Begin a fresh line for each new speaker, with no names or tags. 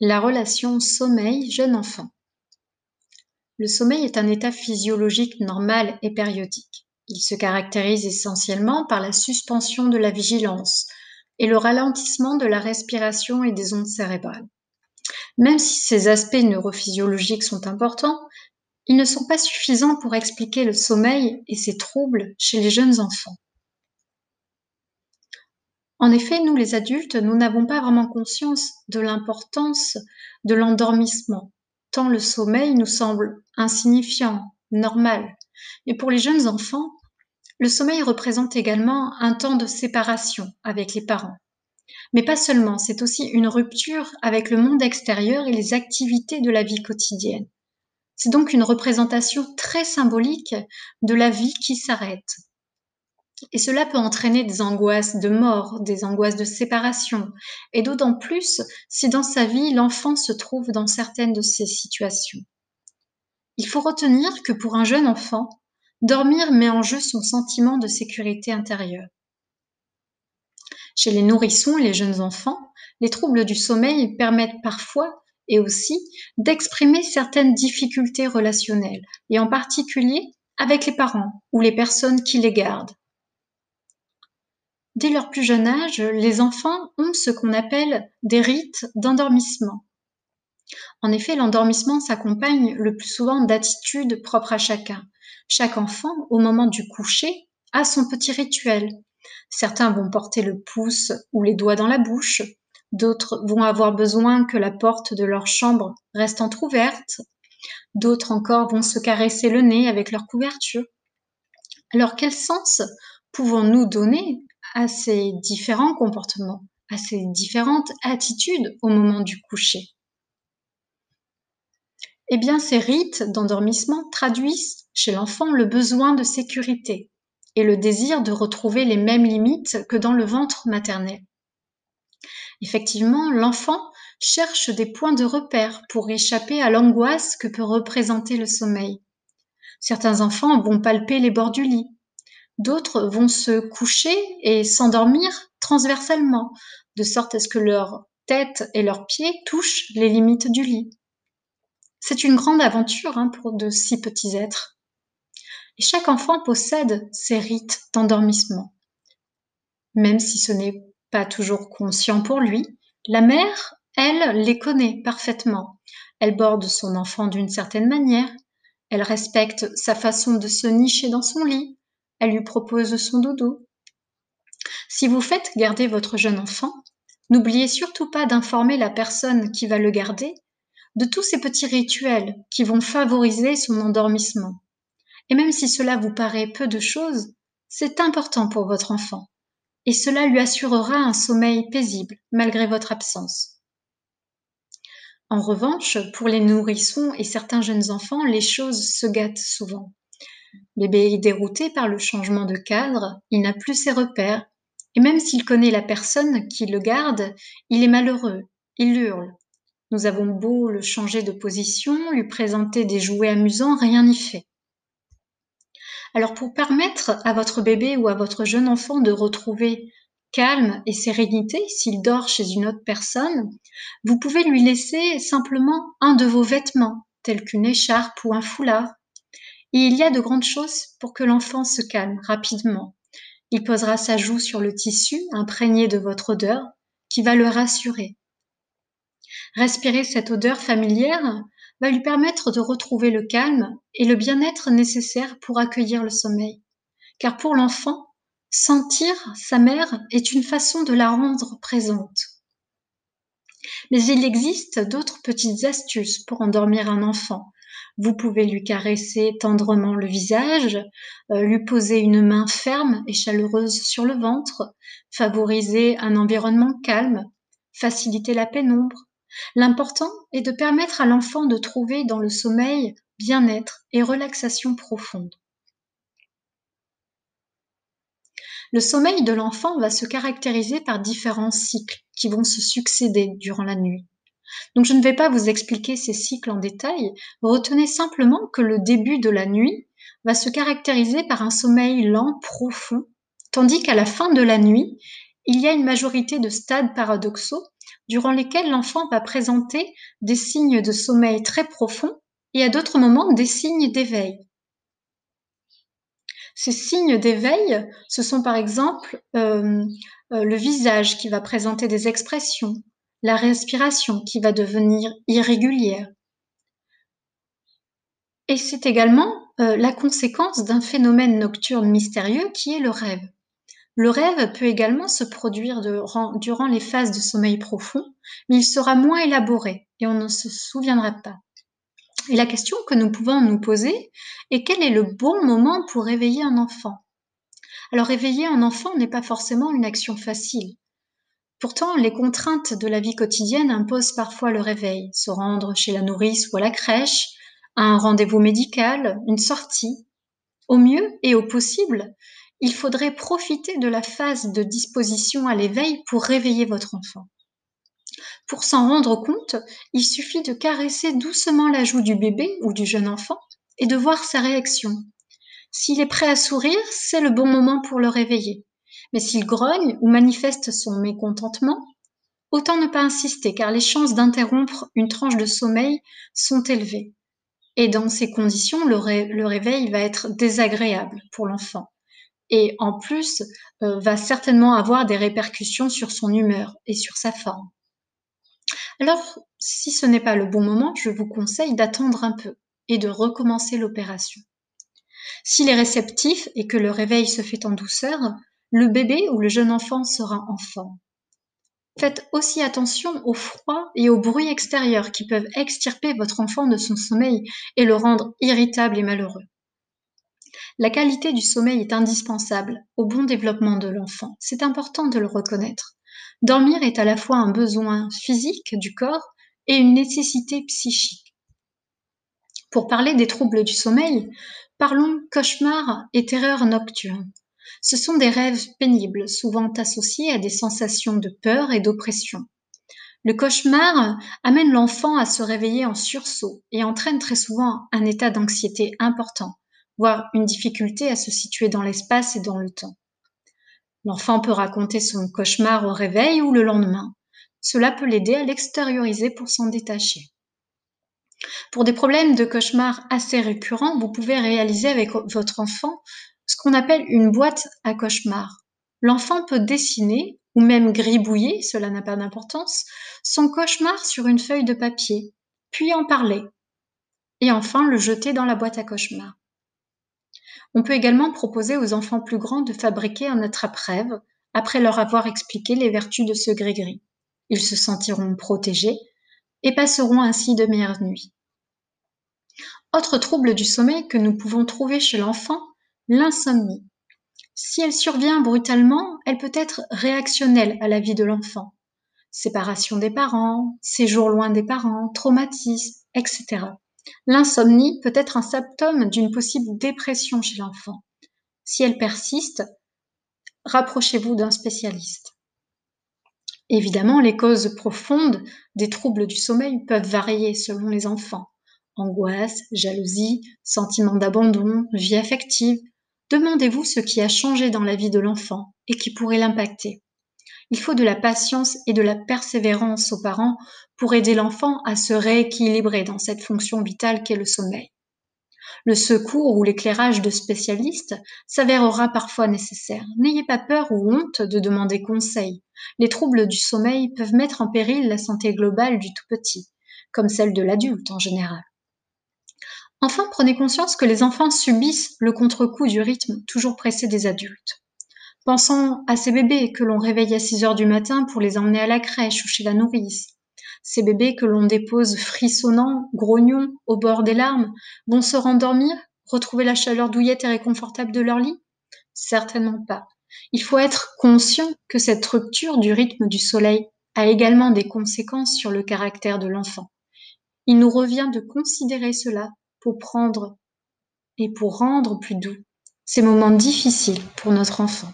La relation sommeil-jeune enfant. Le sommeil est un état physiologique normal et périodique. Il se caractérise essentiellement par la suspension de la vigilance et le ralentissement de la respiration et des ondes cérébrales. Même si ces aspects neurophysiologiques sont importants, ils ne sont pas suffisants pour expliquer le sommeil et ses troubles chez les jeunes enfants. En effet, nous les adultes, nous n'avons pas vraiment conscience de l'importance de l'endormissement, tant le sommeil nous semble insignifiant, normal. Mais pour les jeunes enfants, le sommeil représente également un temps de séparation avec les parents. Mais pas seulement, c'est aussi une rupture avec le monde extérieur et les activités de la vie quotidienne. C'est donc une représentation très symbolique de la vie qui s'arrête, et cela peut entraîner des angoisses de mort, des angoisses de séparation, et d'autant plus si dans sa vie l'enfant se trouve dans certaines de ces situations. Il faut retenir que pour un jeune enfant, dormir met en jeu son sentiment de sécurité intérieure. Chez les nourrissons et les jeunes enfants, les troubles du sommeil permettent parfois et aussi d'exprimer certaines difficultés relationnelles, et en particulier avec les parents ou les personnes qui les gardent. Dès leur plus jeune âge, les enfants ont ce qu'on appelle des rites d'endormissement. En effet, l'endormissement s'accompagne le plus souvent d'attitudes propres à chacun. Chaque enfant, au moment du coucher, a son petit rituel. Certains vont porter le pouce ou les doigts dans la bouche, d'autres vont avoir besoin que la porte de leur chambre reste entr'ouverte, d'autres encore vont se caresser le nez avec leur couverture. Alors quel sens pouvons-nous donner à ces différents comportements, à ces différentes attitudes au moment du coucher Eh bien, ces rites d'endormissement traduisent chez l'enfant le besoin de sécurité et le désir de retrouver les mêmes limites que dans le ventre maternel. Effectivement, l'enfant cherche des points de repère pour échapper à l'angoisse que peut représenter le sommeil. Certains enfants vont palper les bords du lit, D'autres vont se coucher et s'endormir transversalement, de sorte à ce que leur tête et leurs pieds touchent les limites du lit. C'est une grande aventure hein, pour de si petits êtres. Et chaque enfant possède ses rites d'endormissement. Même si ce n'est pas toujours conscient pour lui, la mère, elle, les connaît parfaitement. Elle borde son enfant d'une certaine manière, elle respecte sa façon de se nicher dans son lit, elle lui propose son dodo. Si vous faites garder votre jeune enfant, n'oubliez surtout pas d'informer la personne qui va le garder de tous ces petits rituels qui vont favoriser son endormissement. Et même si cela vous paraît peu de choses, c'est important pour votre enfant, et cela lui assurera un sommeil paisible malgré votre absence. En revanche, pour les nourrissons et certains jeunes enfants, les choses se gâtent souvent. Bébé est dérouté par le changement de cadre, il n'a plus ses repères, et même s'il connaît la personne qui le garde, il est malheureux, il hurle. Nous avons beau le changer de position, lui présenter des jouets amusants, rien n'y fait. Alors pour permettre à votre bébé ou à votre jeune enfant de retrouver calme et sérénité s'il dort chez une autre personne, vous pouvez lui laisser simplement un de vos vêtements, tel qu'une écharpe ou un foulard, et il y a de grandes choses pour que l'enfant se calme rapidement. Il posera sa joue sur le tissu imprégné de votre odeur qui va le rassurer. Respirer cette odeur familière va lui permettre de retrouver le calme et le bien-être nécessaire pour accueillir le sommeil. Car pour l'enfant, sentir sa mère est une façon de la rendre présente. Mais il existe d'autres petites astuces pour endormir un enfant, vous pouvez lui caresser tendrement le visage, euh, lui poser une main ferme et chaleureuse sur le ventre, favoriser un environnement calme, faciliter la pénombre. L'important est de permettre à l'enfant de trouver dans le sommeil bien-être et relaxation profonde. Le sommeil de l'enfant va se caractériser par différents cycles qui vont se succéder durant la nuit. Donc je ne vais pas vous expliquer ces cycles en détail, retenez simplement que le début de la nuit va se caractériser par un sommeil lent, profond, tandis qu'à la fin de la nuit, il y a une majorité de stades paradoxaux durant lesquels l'enfant va présenter des signes de sommeil très profond et à d'autres moments des signes d'éveil. Ces signes d'éveil, ce sont par exemple euh, euh, le visage qui va présenter des expressions, la respiration qui va devenir irrégulière. Et c'est également euh, la conséquence d'un phénomène nocturne mystérieux qui est le rêve. Le rêve peut également se produire durant les phases de sommeil profond, mais il sera moins élaboré et on ne se souviendra pas. Et la question que nous pouvons nous poser est quel est le bon moment pour réveiller un enfant? Alors réveiller un enfant n'est pas forcément une action facile. Pourtant, les contraintes de la vie quotidienne imposent parfois le réveil, se rendre chez la nourrice ou à la crèche, un rendez-vous médical, une sortie. Au mieux et au possible, il faudrait profiter de la phase de disposition à l'éveil pour réveiller votre enfant. Pour s'en rendre compte, il suffit de caresser doucement la joue du bébé ou du jeune enfant et de voir sa réaction. S'il est prêt à sourire, c'est le bon moment pour le réveiller. Mais s'il grogne ou manifeste son mécontentement, autant ne pas insister car les chances d'interrompre une tranche de sommeil sont élevées. Et dans ces conditions, le, réveil va être désagréable pour l'enfant. Et en plus, euh, va certainement avoir des répercussions sur son humeur et sur sa forme. Alors, si ce n'est pas le bon moment, je vous conseille d'attendre un peu et de recommencer l'opération. S'il est réceptif et que le réveil se fait en douceur, le bébé ou le jeune enfant sera en forme. Faites aussi attention au froid et au bruit extérieur qui peuvent extirper votre enfant de son sommeil et le rendre irritable et malheureux. La qualité du sommeil est indispensable au bon développement de l'enfant. C'est important de le reconnaître. Dormir est à la fois un besoin physique du corps et une nécessité psychique. Pour parler des troubles du sommeil, parlons cauchemars et terreurs nocturnes. Ce sont des rêves pénibles, souvent associés à des sensations de peur et d'oppression. Le cauchemar amène l'enfant à se réveiller en sursaut et entraîne très souvent un état d'anxiété important, voire une difficulté à se situer dans l'espace et dans le temps. L'enfant peut raconter son cauchemar au réveil ou le lendemain. Cela peut l'aider à l'extérioriser pour s'en détacher. Pour des problèmes de cauchemar assez récurrents, vous pouvez réaliser avec votre enfant ce qu'on appelle une boîte à cauchemar. L'enfant peut dessiner ou même gribouiller, cela n'a pas d'importance, son cauchemar sur une feuille de papier, puis en parler, et enfin le jeter dans la boîte à cauchemar. On peut également proposer aux enfants plus grands de fabriquer un attrape-rêve après leur avoir expliqué les vertus de ce gris-gris. Ils se sentiront protégés et passeront ainsi de meilleures nuits. Autre trouble du sommeil que nous pouvons trouver chez l'enfant, l'insomnie. Si elle survient brutalement, elle peut être réactionnelle à la vie de l'enfant. Séparation des parents, séjour loin des parents, traumatisme, etc. L'insomnie peut être un symptôme d'une possible dépression chez l'enfant. Si elle persiste, rapprochez-vous d'un spécialiste. Évidemment, les causes profondes des troubles du sommeil peuvent varier selon les enfants. Angoisse, jalousie, sentiment d'abandon, vie affective. Demandez-vous ce qui a changé dans la vie de l'enfant et qui pourrait l'impacter. Il faut de la patience et de la persévérance aux parents pour aider l'enfant à se rééquilibrer dans cette fonction vitale qu'est le sommeil. Le secours ou l'éclairage de spécialistes s'avérera parfois nécessaire. N'ayez pas peur ou honte de demander conseil. Les troubles du sommeil peuvent mettre en péril la santé globale du tout petit, comme celle de l'adulte en général. Enfin, prenez conscience que les enfants subissent le contre-coup du rythme toujours pressé des adultes. Pensons à ces bébés que l'on réveille à 6 heures du matin pour les emmener à la crèche ou chez la nourrice. Ces bébés que l'on dépose frissonnants, grognons, au bord des larmes, vont se rendormir, retrouver la chaleur douillette et réconfortable de leur lit? Certainement pas. Il faut être conscient que cette rupture du rythme du soleil a également des conséquences sur le caractère de l'enfant. Il nous revient de considérer cela pour prendre et pour rendre plus doux ces moments difficiles pour notre enfant.